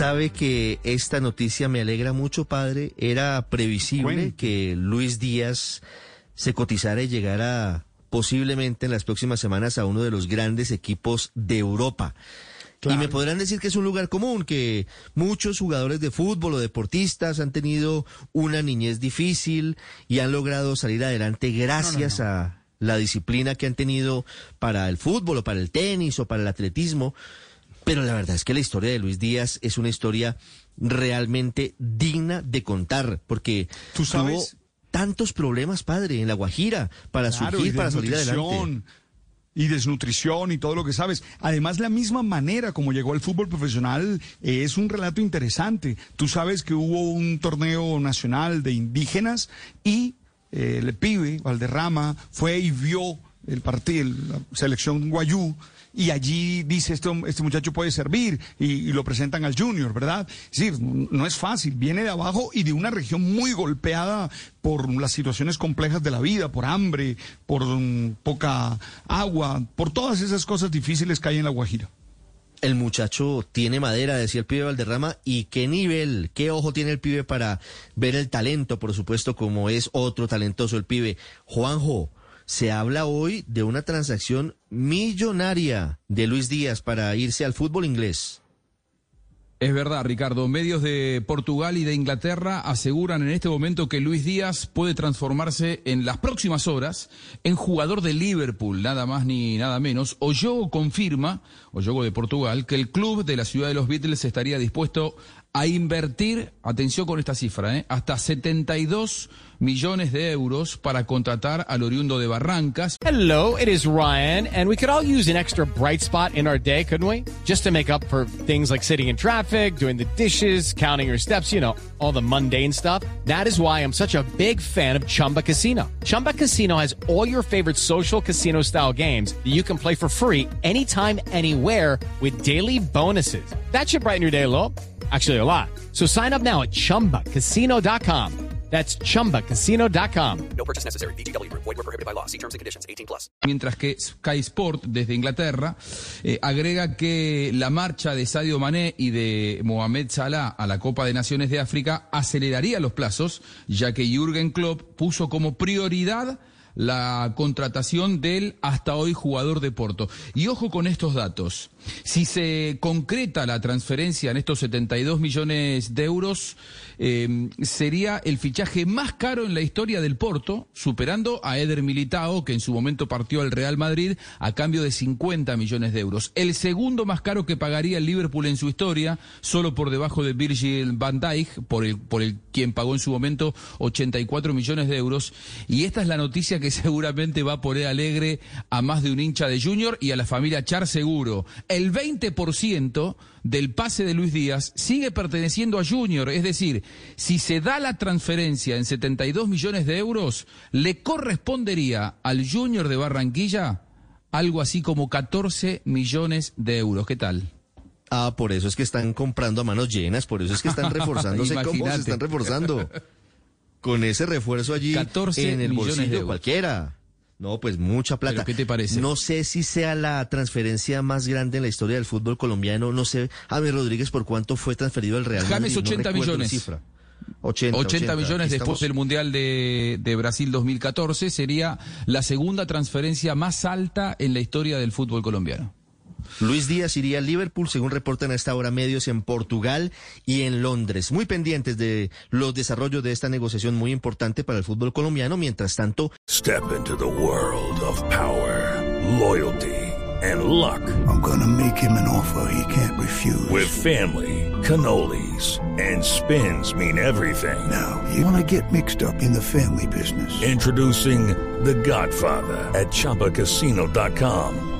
Sabe que esta noticia me alegra mucho, padre. Era previsible que Luis Díaz se cotizara y llegara posiblemente en las próximas semanas a uno de los grandes equipos de Europa. Claro. Y me podrán decir que es un lugar común, que muchos jugadores de fútbol o deportistas han tenido una niñez difícil y han logrado salir adelante gracias no, no, no. a la disciplina que han tenido para el fútbol o para el tenis o para el atletismo. Pero la verdad es que la historia de Luis Díaz es una historia realmente digna de contar, porque ¿Tú sabes? tuvo tantos problemas, padre, en La Guajira, para Claro, surgir, para salir adelante. Y desnutrición y todo lo que sabes. Además, la misma manera como llegó al fútbol profesional eh, es un relato interesante. Tú sabes que hubo un torneo nacional de indígenas y eh, el pibe, Valderrama, fue y vio el partido, la selección guayú, y allí dice, este, este muchacho puede servir, y, lo presentan al junior, ¿verdad? Sí, no es fácil, viene de abajo y de una región muy golpeada por las situaciones complejas de la vida, por hambre, por um, poca agua, por todas esas cosas difíciles que hay en la Guajira. El muchacho tiene madera, decía el pibe Valderrama, y qué nivel, qué ojo tiene el pibe para ver el talento, por supuesto, como es otro talentoso el pibe. Juanjo, se habla hoy de una transacción millonaria de Luis Díaz para irse al fútbol inglés. Es verdad, Ricardo. Medios de Portugal y de Inglaterra aseguran en este momento que Luis Díaz puede transformarse en las próximas horas en jugador de Liverpool, nada más ni nada menos. Oyogo confirma, Oyogo de Portugal, que el club de la ciudad de los Beatles estaría dispuesto a invertir, atención con esta cifra, ¿eh? hasta 72 millones de euros para contratar al oriundo de Barrancas. Hello, it is Ryan, and we could all use an extra bright spot in our day, couldn't we? Just to make up for things like sitting in traffic, doing the dishes, counting your steps, you know, all the mundane stuff. That is why I'm such a big fan of Chumba Casino. Chumba Casino has all your favorite social casino style games that you can play for free anytime, anywhere with daily bonuses. That should brighten your day a little. Actually, a lot. So sign up now at chumbacasino.com. That's chumbacasino.com. No purchase necessary. VGW Group. Void were prohibited by law. See terms and conditions. 18 plus. Mientras que Sky Sport desde Inglaterra eh, agrega que la marcha de Sadio Mané y de Mohamed Salah a la Copa de Naciones de África aceleraría los plazos, ya que Jürgen Klopp puso como prioridad la contratación del hasta hoy jugador de Porto. Y ojo con estos datos. Si se concreta la transferencia en estos 72 millones de euros, eh, sería el fichaje más caro en la historia del Porto, superando a Eder Militao, que en su momento partió al Real Madrid a cambio de 50 millones de euros. El segundo más caro que pagaría el Liverpool en su historia, solo por debajo de Virgil van Dijk, por el, por el quien pagó en su momento 84 millones de euros. Y esta es la noticia que seguramente va a poner alegre a más de un hincha de Junior y a la familia Char seguro. El 20% del pase de Luis Díaz sigue perteneciendo a Junior, es decir, si se da la transferencia en 72 millones de euros, le correspondería al Junior de Barranquilla algo así como 14 millones de euros. ¿Qué tal? Ah, por eso es que están comprando a manos llenas, por eso es que están reforzándose. ¿Cómo se están reforzando? Con ese refuerzo allí 14 en el millones de bolsillo euros. cualquiera. No, pues mucha plata. ¿Pero qué te parece? No sé si sea la transferencia más grande en la historia del fútbol colombiano. No sé, James Rodríguez, por cuánto fue transferido al Real James, Madrid. No 80 recuerdo la millones. cifra. 80, 80 millones después del Mundial de, de Brasil 2014 sería la segunda transferencia más alta en la historia del fútbol colombiano. Luis Díaz iría al Liverpool, según reportan a esta hora medios en Portugal y en Londres. Muy pendientes de los desarrollos de esta negociación muy importante para el fútbol colombiano. Mientras tanto, Step into the world of power, loyalty, and luck. I'm gonna make him an offer he can't refuse. With family, cannolis, and spins mean everything. Now, you wanna get mixed up in the family business. Introducing The Godfather at ChumbaCasino.com.